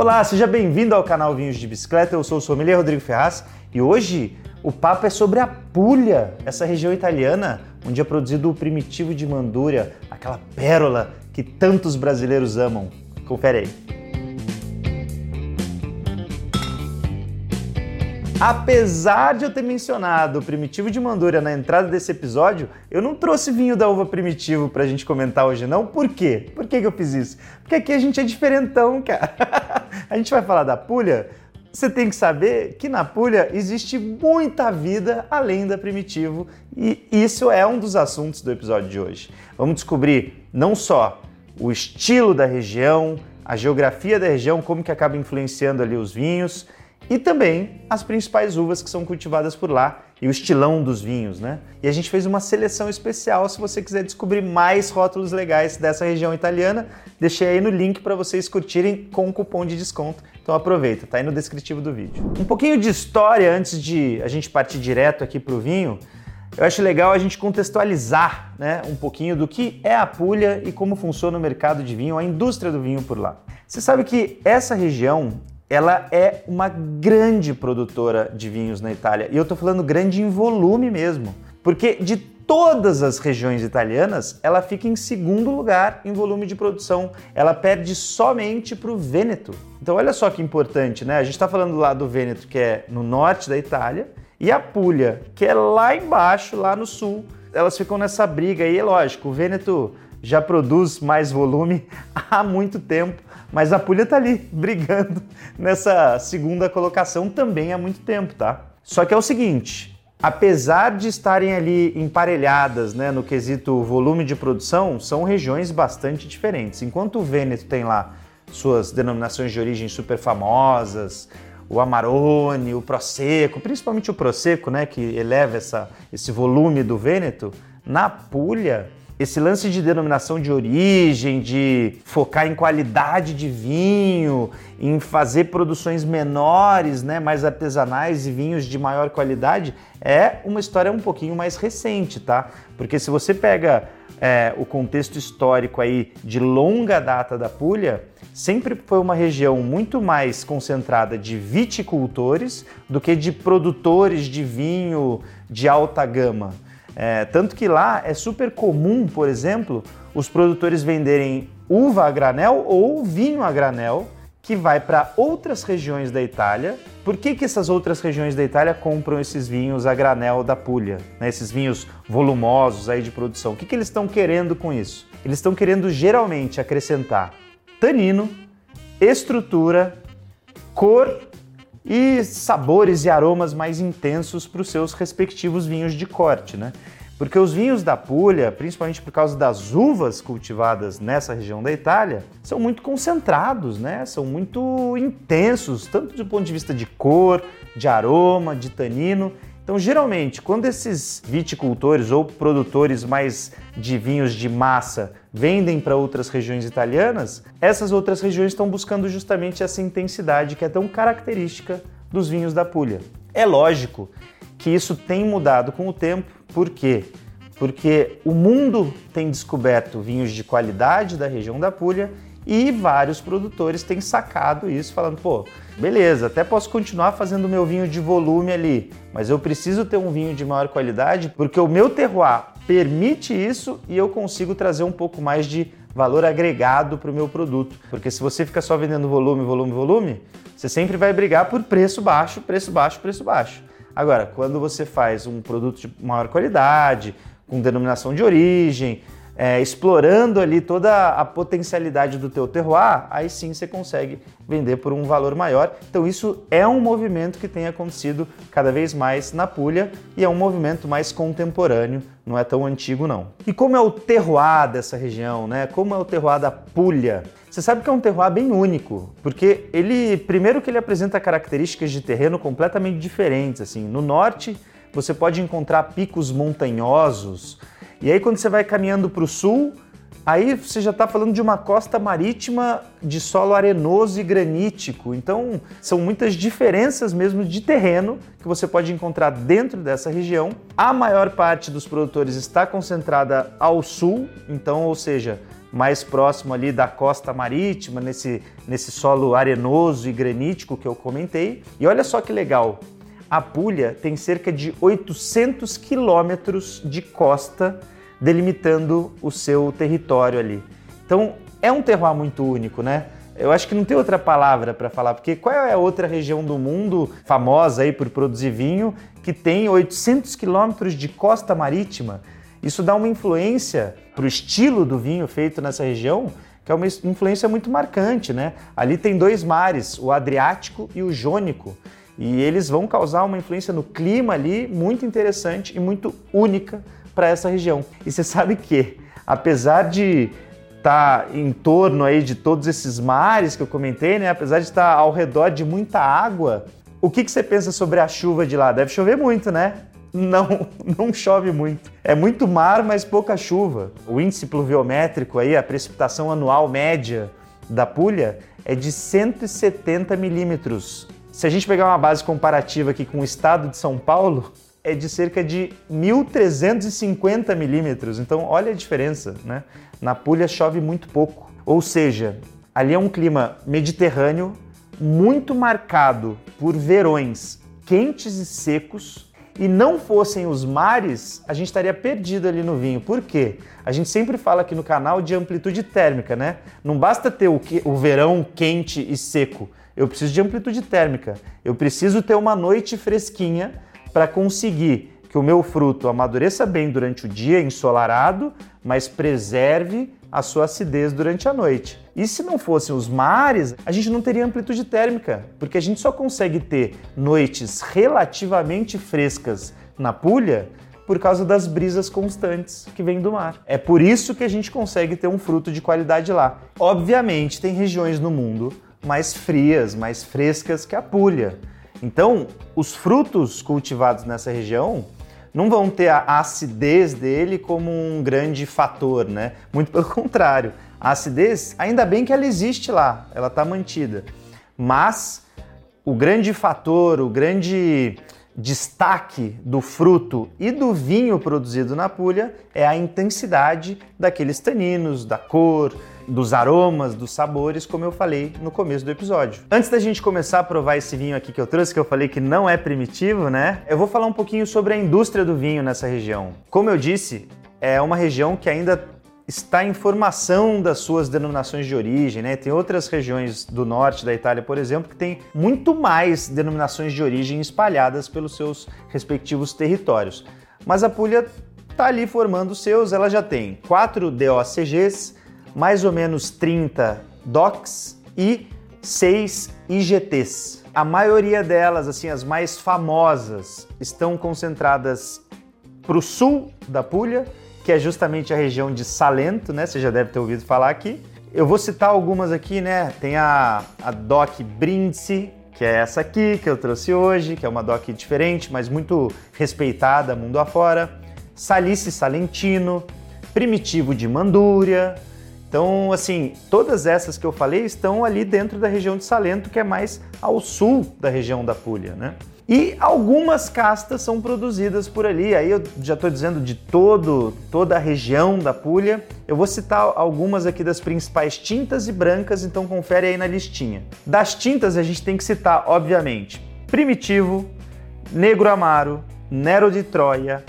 Olá, seja bem-vindo ao canal Vinhos de Bicicleta. Eu sou o sommelier Rodrigo Ferraz e hoje o papo é sobre a Puglia, essa região italiana onde é produzido o primitivo de Mandúria, aquela pérola que tantos brasileiros amam. Confere aí. Apesar de eu ter mencionado o primitivo de Mandúria na entrada desse episódio, eu não trouxe vinho da uva primitivo pra gente comentar hoje, não. Por quê? Por que, que eu fiz isso? Porque aqui a gente é diferentão, cara. a gente vai falar da Puglia. Você tem que saber que na Puglia existe muita vida além da primitivo e isso é um dos assuntos do episódio de hoje. Vamos descobrir não só o estilo da região, a geografia da região, como que acaba influenciando ali os vinhos e também as principais uvas que são cultivadas por lá e o estilão dos vinhos, né? E a gente fez uma seleção especial se você quiser descobrir mais rótulos legais dessa região italiana, deixei aí no link para vocês curtirem com cupom de desconto. Então aproveita, tá aí no descritivo do vídeo. Um pouquinho de história antes de a gente partir direto aqui para o vinho. Eu acho legal a gente contextualizar né, um pouquinho do que é a Puglia e como funciona o mercado de vinho, a indústria do vinho por lá. Você sabe que essa região ela é uma grande produtora de vinhos na Itália. E eu estou falando grande em volume mesmo. Porque de todas as regiões italianas, ela fica em segundo lugar em volume de produção. Ela perde somente para o Vêneto. Então olha só que importante, né? A gente está falando lá do Vêneto, que é no norte da Itália, e a Puglia, que é lá embaixo, lá no sul. Elas ficam nessa briga aí, é lógico, o Vêneto já produz mais volume há muito tempo mas a Puglia tá ali brigando nessa segunda colocação também há muito tempo, tá? Só que é o seguinte, apesar de estarem ali emparelhadas né, no quesito volume de produção, são regiões bastante diferentes. Enquanto o Vêneto tem lá suas denominações de origem super famosas, o Amarone, o Prosecco, principalmente o Prosecco, né, que eleva essa, esse volume do Vêneto, na Puglia esse lance de denominação de origem, de focar em qualidade de vinho, em fazer produções menores, né, mais artesanais e vinhos de maior qualidade, é uma história um pouquinho mais recente, tá? Porque se você pega é, o contexto histórico aí de longa data da Puglia, sempre foi uma região muito mais concentrada de viticultores do que de produtores de vinho de alta gama. É, tanto que lá é super comum, por exemplo, os produtores venderem uva a granel ou vinho a granel que vai para outras regiões da Itália. Por que, que essas outras regiões da Itália compram esses vinhos a granel da Puglia, né? esses vinhos volumosos aí de produção? O que, que eles estão querendo com isso? Eles estão querendo geralmente acrescentar tanino, estrutura, cor e sabores e aromas mais intensos para os seus respectivos vinhos de corte, né? Porque os vinhos da Puglia, principalmente por causa das uvas cultivadas nessa região da Itália, são muito concentrados, né? São muito intensos, tanto do ponto de vista de cor, de aroma, de tanino. Então, geralmente, quando esses viticultores ou produtores mais de vinhos de massa vendem para outras regiões italianas, essas outras regiões estão buscando justamente essa intensidade que é tão característica dos vinhos da Puglia. É lógico que isso tem mudado com o tempo, por quê? Porque o mundo tem descoberto vinhos de qualidade da região da Puglia e vários produtores têm sacado isso, falando: pô, beleza, até posso continuar fazendo meu vinho de volume ali, mas eu preciso ter um vinho de maior qualidade porque o meu terroir permite isso e eu consigo trazer um pouco mais de valor agregado para o meu produto. Porque se você fica só vendendo volume, volume, volume, você sempre vai brigar por preço baixo, preço baixo, preço baixo. Agora, quando você faz um produto de maior qualidade, com denominação de origem, é, explorando ali toda a potencialidade do teu terroir, aí sim você consegue vender por um valor maior. Então isso é um movimento que tem acontecido cada vez mais na Puglia e é um movimento mais contemporâneo, não é tão antigo não. E como é o terroir dessa região, né? Como é o terroir da Puglia? Você sabe que é um terroir bem único, porque ele, primeiro que ele apresenta características de terreno completamente diferentes, assim. No norte, você pode encontrar picos montanhosos, e aí, quando você vai caminhando para o sul, aí você já está falando de uma costa marítima de solo arenoso e granítico. Então, são muitas diferenças mesmo de terreno que você pode encontrar dentro dessa região. A maior parte dos produtores está concentrada ao sul, então, ou seja, mais próximo ali da costa marítima, nesse, nesse solo arenoso e granítico que eu comentei. E olha só que legal, a Puglia tem cerca de 800 quilômetros de costa delimitando o seu território ali. Então é um terroir muito único, né? Eu acho que não tem outra palavra para falar, porque qual é a outra região do mundo famosa aí por produzir vinho que tem 800 quilômetros de costa marítima? Isso dá uma influência para o estilo do vinho feito nessa região, que é uma influência muito marcante, né? Ali tem dois mares, o Adriático e o Jônico, e eles vão causar uma influência no clima ali muito interessante e muito única para essa região. E você sabe que, apesar de estar tá em torno aí de todos esses mares que eu comentei, né? Apesar de estar ao redor de muita água, o que, que você pensa sobre a chuva de lá? Deve chover muito, né? Não, não chove muito. É muito mar, mas pouca chuva. O índice pluviométrico aí, a precipitação anual média da Puglia é de 170 milímetros. Se a gente pegar uma base comparativa aqui com o estado de São Paulo, é de cerca de 1.350 milímetros. Então, olha a diferença, né? Na Puglia chove muito pouco. Ou seja, ali é um clima mediterrâneo muito marcado por verões quentes e secos e não fossem os mares, a gente estaria perdido ali no vinho. Por quê? A gente sempre fala aqui no canal de amplitude térmica, né? Não basta ter o, que, o verão quente e seco. Eu preciso de amplitude térmica. Eu preciso ter uma noite fresquinha para conseguir que o meu fruto amadureça bem durante o dia ensolarado, mas preserve a sua acidez durante a noite. E se não fossem os mares, a gente não teria amplitude térmica, porque a gente só consegue ter noites relativamente frescas na Puglia por causa das brisas constantes que vêm do mar. É por isso que a gente consegue ter um fruto de qualidade lá. Obviamente, tem regiões no mundo mais frias, mais frescas que a Puglia. Então, os frutos cultivados nessa região não vão ter a acidez dele como um grande fator, né? Muito pelo contrário. A acidez, ainda bem que ela existe lá, ela está mantida. Mas o grande fator, o grande destaque do fruto e do vinho produzido na Puglia é a intensidade daqueles taninos, da cor, dos aromas, dos sabores, como eu falei no começo do episódio. Antes da gente começar a provar esse vinho aqui que eu trouxe, que eu falei que não é primitivo, né? Eu vou falar um pouquinho sobre a indústria do vinho nessa região. Como eu disse, é uma região que ainda está em formação das suas denominações de origem, né? Tem outras regiões do norte da Itália, por exemplo, que tem muito mais denominações de origem espalhadas pelos seus respectivos territórios. Mas a Puglia está ali formando os seus, ela já tem quatro DOCGs, mais ou menos 30 DOCs e 6 IGTs. A maioria delas, assim, as mais famosas, estão concentradas para o sul da Puglia, que é justamente a região de Salento, né? Você já deve ter ouvido falar aqui. Eu vou citar algumas aqui, né? Tem a, a DOC Brindisi, que é essa aqui que eu trouxe hoje, que é uma DOC diferente, mas muito respeitada mundo afora. Salice Salentino, Primitivo de Mandúria, então, assim, todas essas que eu falei estão ali dentro da região de Salento, que é mais ao sul da região da Puglia, né? E algumas castas são produzidas por ali. Aí eu já estou dizendo de todo, toda a região da Puglia. Eu vou citar algumas aqui das principais tintas e brancas, então confere aí na listinha. Das tintas a gente tem que citar, obviamente, Primitivo, Negro Amaro, Nero de Troia,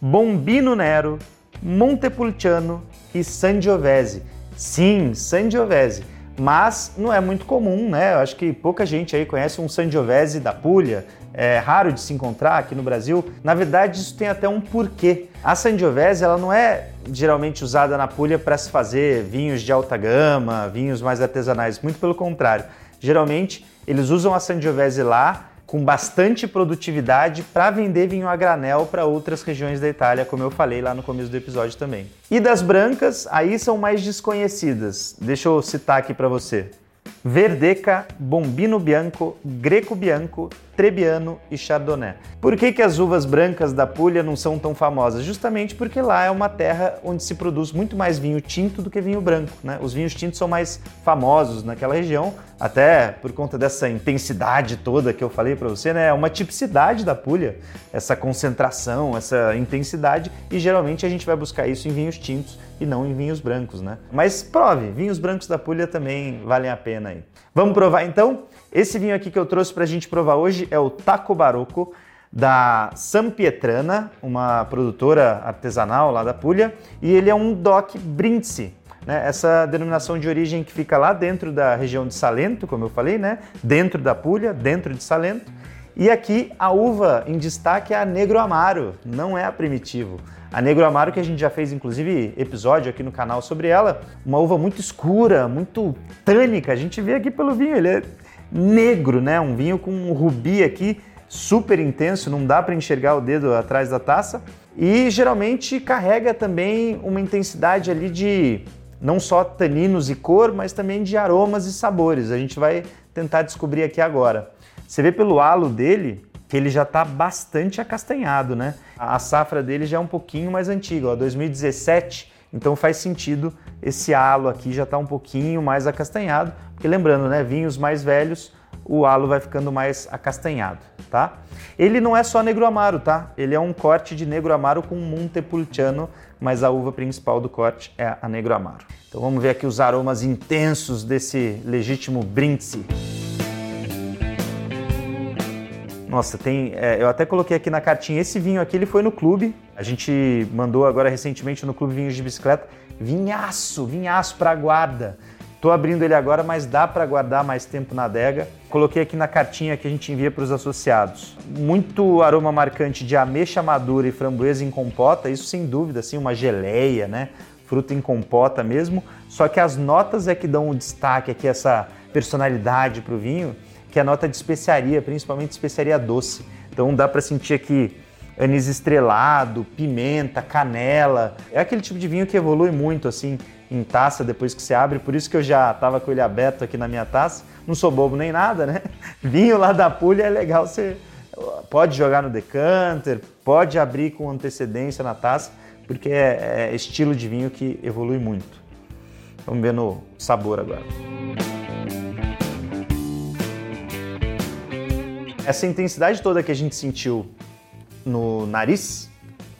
Bombino Nero, Montepulciano e Sangiovese. Sim, Sangiovese. Mas não é muito comum, né? Eu acho que pouca gente aí conhece um Sangiovese da Puglia. É raro de se encontrar aqui no Brasil. Na verdade, isso tem até um porquê. A Sangiovese, ela não é geralmente usada na Puglia para se fazer vinhos de alta gama, vinhos mais artesanais. Muito pelo contrário. Geralmente, eles usam a Sangiovese lá com bastante produtividade para vender vinho a granel para outras regiões da Itália, como eu falei lá no começo do episódio também. E das brancas, aí são mais desconhecidas. Deixa eu citar aqui para você. Verdeca, Bombino Bianco, Greco Bianco, Trebbiano e Chardonnay. Por que, que as uvas brancas da Puglia não são tão famosas? Justamente porque lá é uma terra onde se produz muito mais vinho tinto do que vinho branco. Né? Os vinhos tintos são mais famosos naquela região, até por conta dessa intensidade toda que eu falei para você, né? É uma tipicidade da Puglia, essa concentração, essa intensidade, e geralmente a gente vai buscar isso em vinhos tintos e não em vinhos brancos, né? Mas prove, vinhos brancos da Puglia também valem a pena aí. Vamos provar então? Esse vinho aqui que eu trouxe para a gente provar hoje é o Taco Barocco da San Pietrana, uma produtora artesanal lá da Puglia, e ele é um DOC Brindisi, né? Essa denominação de origem que fica lá dentro da região de Salento, como eu falei, né? Dentro da Puglia, dentro de Salento. E aqui a uva em destaque é a Negro Amaro, não é a Primitivo. A Negro Amaro, que a gente já fez inclusive episódio aqui no canal sobre ela, uma uva muito escura, muito tânica. A gente vê aqui pelo vinho, ele é negro, né? Um vinho com um rubi aqui super intenso, não dá para enxergar o dedo atrás da taça. E geralmente carrega também uma intensidade ali de não só taninos e cor, mas também de aromas e sabores. A gente vai tentar descobrir aqui agora. Você vê pelo halo dele que ele já está bastante acastanhado, né? A safra dele já é um pouquinho mais antiga, ó, 2017, então faz sentido esse halo aqui já está um pouquinho mais acastanhado, porque lembrando, né, vinhos mais velhos, o halo vai ficando mais acastanhado, tá? Ele não é só negro amaro, tá? Ele é um corte de negro amaro com Montepulciano, mas a uva principal do corte é a negro amaro. Então vamos ver aqui os aromas intensos desse legítimo Brindisi. Nossa, tem. É, eu até coloquei aqui na cartinha. Esse vinho aqui ele foi no clube. A gente mandou agora recentemente no clube vinhos de bicicleta. Vinhaço, vinhaço para guarda. Tô abrindo ele agora, mas dá para guardar mais tempo na adega. Coloquei aqui na cartinha que a gente envia para os associados. Muito aroma marcante de ameixa madura e framboesa em compota, isso sem dúvida, assim, uma geleia, né? Fruta em compota mesmo. Só que as notas é que dão o destaque aqui, essa personalidade para o vinho que é a nota de especiaria, principalmente especiaria doce. Então dá para sentir aqui anis estrelado, pimenta, canela. É aquele tipo de vinho que evolui muito assim em taça depois que você abre, por isso que eu já estava com ele aberto aqui na minha taça. Não sou bobo nem nada, né? Vinho lá da Pulha é legal, você pode jogar no decanter, pode abrir com antecedência na taça, porque é, é estilo de vinho que evolui muito. Vamos ver no sabor agora. Essa intensidade toda que a gente sentiu no nariz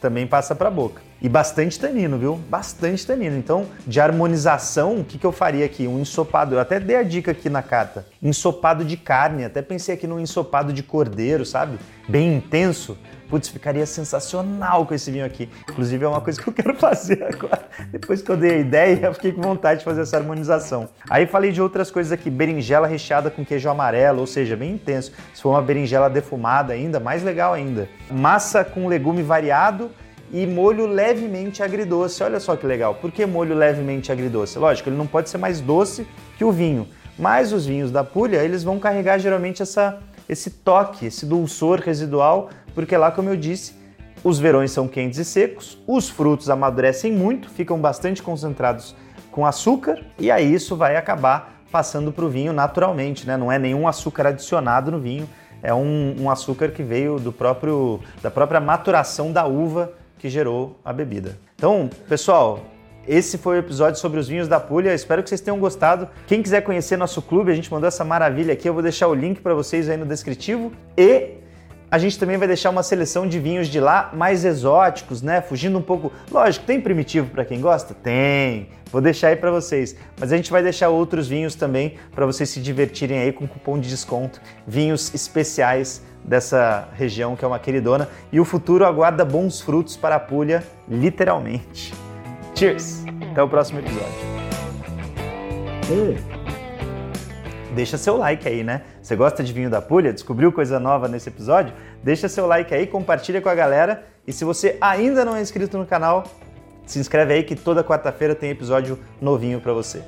também passa para a boca. E bastante tanino, viu? Bastante tanino. Então, de harmonização, o que, que eu faria aqui? Um ensopado. Eu até dei a dica aqui na carta. Ensopado de carne. Até pensei aqui num ensopado de cordeiro, sabe? Bem intenso. Putz, ficaria sensacional com esse vinho aqui. Inclusive é uma coisa que eu quero fazer agora. Depois que eu dei a ideia, eu fiquei com vontade de fazer essa harmonização. Aí falei de outras coisas aqui, berinjela recheada com queijo amarelo, ou seja, bem intenso. Se for uma berinjela defumada ainda, mais legal ainda. Massa com legume variado e molho levemente agridoce. Olha só que legal. Por que molho levemente agridoce? Lógico, ele não pode ser mais doce que o vinho, mas os vinhos da Puglia, eles vão carregar geralmente essa esse toque, esse dulçor residual, porque lá, como eu disse, os verões são quentes e secos, os frutos amadurecem muito, ficam bastante concentrados com açúcar, e aí isso vai acabar passando para o vinho naturalmente, né? Não é nenhum açúcar adicionado no vinho, é um, um, açúcar que veio do próprio, da própria maturação da uva que gerou a bebida. Então, pessoal, esse foi o episódio sobre os vinhos da Puglia. Espero que vocês tenham gostado. Quem quiser conhecer nosso clube, a gente mandou essa maravilha aqui. Eu vou deixar o link para vocês aí no descritivo. E a gente também vai deixar uma seleção de vinhos de lá mais exóticos, né? Fugindo um pouco. Lógico, tem primitivo para quem gosta? Tem. Vou deixar aí para vocês. Mas a gente vai deixar outros vinhos também para vocês se divertirem aí com cupom de desconto. Vinhos especiais dessa região que é uma queridona. E o futuro aguarda bons frutos para a Puglia, literalmente. Cheers! Até o próximo episódio. Deixa seu like aí, né? Você gosta de vinho da Pulha? Descobriu coisa nova nesse episódio? Deixa seu like aí, compartilha com a galera. E se você ainda não é inscrito no canal, se inscreve aí que toda quarta-feira tem episódio novinho para você.